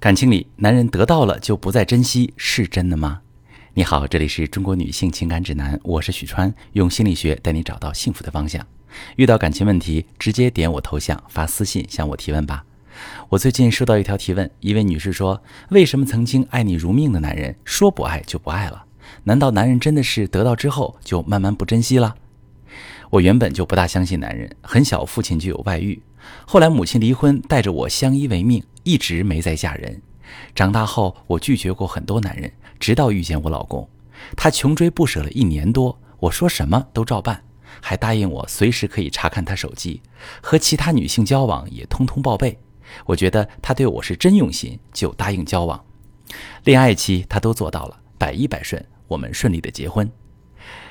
感情里，男人得到了就不再珍惜，是真的吗？你好，这里是中国女性情感指南，我是许川，用心理学带你找到幸福的方向。遇到感情问题，直接点我头像发私信向我提问吧。我最近收到一条提问，一位女士说：“为什么曾经爱你如命的男人说不爱就不爱了？难道男人真的是得到之后就慢慢不珍惜了？”我原本就不大相信男人，很小父亲就有外遇，后来母亲离婚，带着我相依为命。一直没再嫁人。长大后，我拒绝过很多男人，直到遇见我老公。他穷追不舍了一年多，我说什么都照办，还答应我随时可以查看他手机，和其他女性交往也通通报备。我觉得他对我是真用心，就答应交往。恋爱期他都做到了，百依百顺，我们顺利的结婚。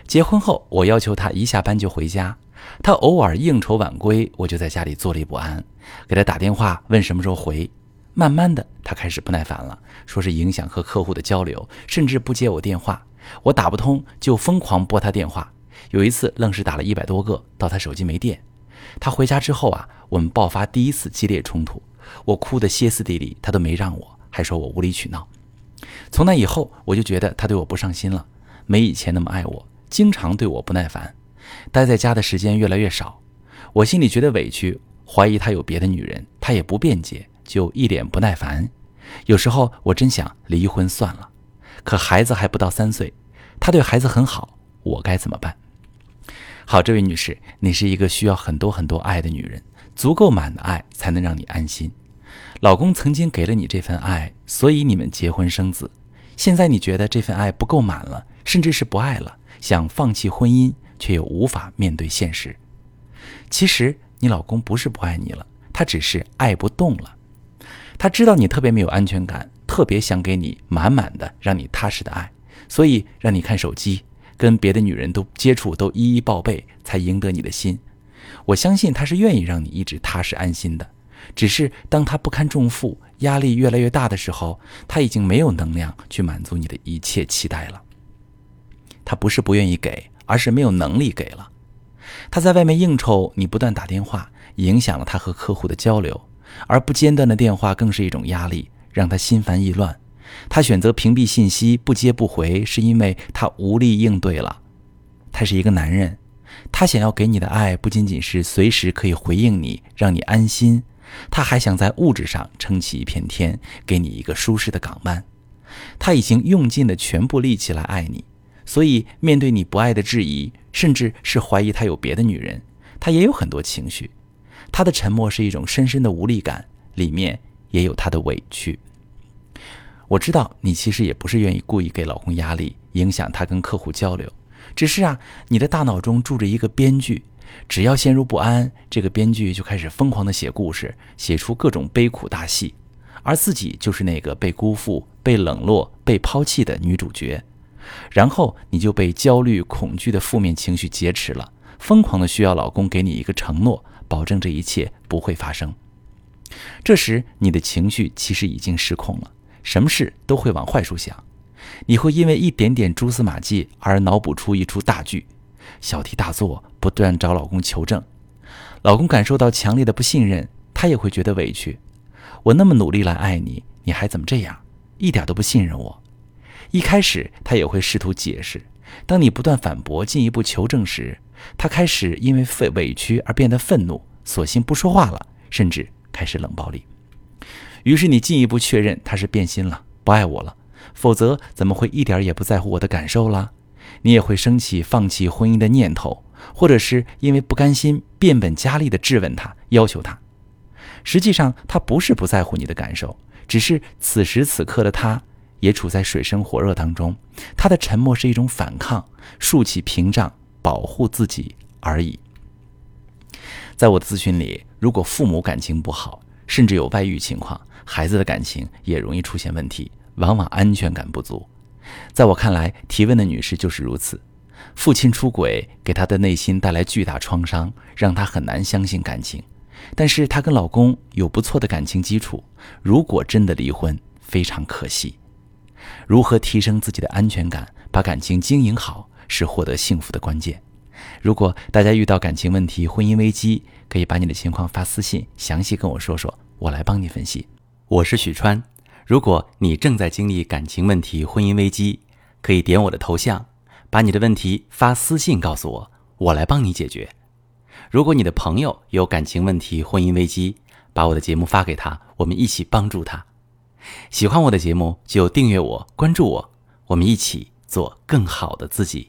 结婚后，我要求他一下班就回家，他偶尔应酬晚归，我就在家里坐立不安，给他打电话问什么时候回。慢慢的，他开始不耐烦了，说是影响和客户的交流，甚至不接我电话。我打不通就疯狂拨他电话，有一次愣是打了一百多个，到他手机没电。他回家之后啊，我们爆发第一次激烈冲突，我哭得歇斯底里，他都没让我，还说我无理取闹。从那以后，我就觉得他对我不上心了，没以前那么爱我，经常对我不耐烦，待在家的时间越来越少。我心里觉得委屈，怀疑他有别的女人，他也不辩解。就一脸不耐烦，有时候我真想离婚算了，可孩子还不到三岁，他对孩子很好，我该怎么办？好，这位女士，你是一个需要很多很多爱的女人，足够满的爱才能让你安心。老公曾经给了你这份爱，所以你们结婚生子。现在你觉得这份爱不够满了，甚至是不爱了，想放弃婚姻，却又无法面对现实。其实你老公不是不爱你了，他只是爱不动了。他知道你特别没有安全感，特别想给你满满的、让你踏实的爱，所以让你看手机，跟别的女人都接触，都一一报备，才赢得你的心。我相信他是愿意让你一直踏实安心的，只是当他不堪重负、压力越来越大的时候，他已经没有能量去满足你的一切期待了。他不是不愿意给，而是没有能力给了。他在外面应酬，你不断打电话，影响了他和客户的交流。而不间断的电话更是一种压力，让他心烦意乱。他选择屏蔽信息，不接不回，是因为他无力应对了。他是一个男人，他想要给你的爱不仅仅是随时可以回应你，让你安心，他还想在物质上撑起一片天，给你一个舒适的港湾。他已经用尽了全部力气来爱你，所以面对你不爱的质疑，甚至是怀疑他有别的女人，他也有很多情绪。他的沉默是一种深深的无力感，里面也有他的委屈。我知道你其实也不是愿意故意给老公压力，影响他跟客户交流，只是啊，你的大脑中住着一个编剧，只要陷入不安，这个编剧就开始疯狂的写故事，写出各种悲苦大戏，而自己就是那个被辜负、被冷落、被抛弃的女主角，然后你就被焦虑、恐惧的负面情绪劫持了，疯狂的需要老公给你一个承诺。保证这一切不会发生。这时，你的情绪其实已经失控了，什么事都会往坏处想。你会因为一点点蛛丝马迹而脑补出一出大剧，小题大做，不断找老公求证。老公感受到强烈的不信任，他也会觉得委屈。我那么努力来爱你，你还怎么这样？一点都不信任我。一开始，他也会试图解释。当你不断反驳、进一步求证时，他开始因为委委屈而变得愤怒，索性不说话了，甚至开始冷暴力。于是你进一步确认他是变心了，不爱我了，否则怎么会一点也不在乎我的感受啦？你也会升起放弃婚姻的念头，或者是因为不甘心，变本加厉地质问他，要求他。实际上他不是不在乎你的感受，只是此时此刻的他。也处在水深火热当中，他的沉默是一种反抗，竖起屏障保护自己而已。在我的咨询里，如果父母感情不好，甚至有外遇情况，孩子的感情也容易出现问题，往往安全感不足。在我看来，提问的女士就是如此。父亲出轨给她的内心带来巨大创伤，让她很难相信感情。但是她跟老公有不错的感情基础，如果真的离婚，非常可惜。如何提升自己的安全感，把感情经营好，是获得幸福的关键。如果大家遇到感情问题、婚姻危机，可以把你的情况发私信，详细跟我说说，我来帮你分析。我是许川。如果你正在经历感情问题、婚姻危机，可以点我的头像，把你的问题发私信告诉我，我来帮你解决。如果你的朋友有感情问题、婚姻危机，把我的节目发给他，我们一起帮助他。喜欢我的节目就订阅我、关注我，我们一起做更好的自己。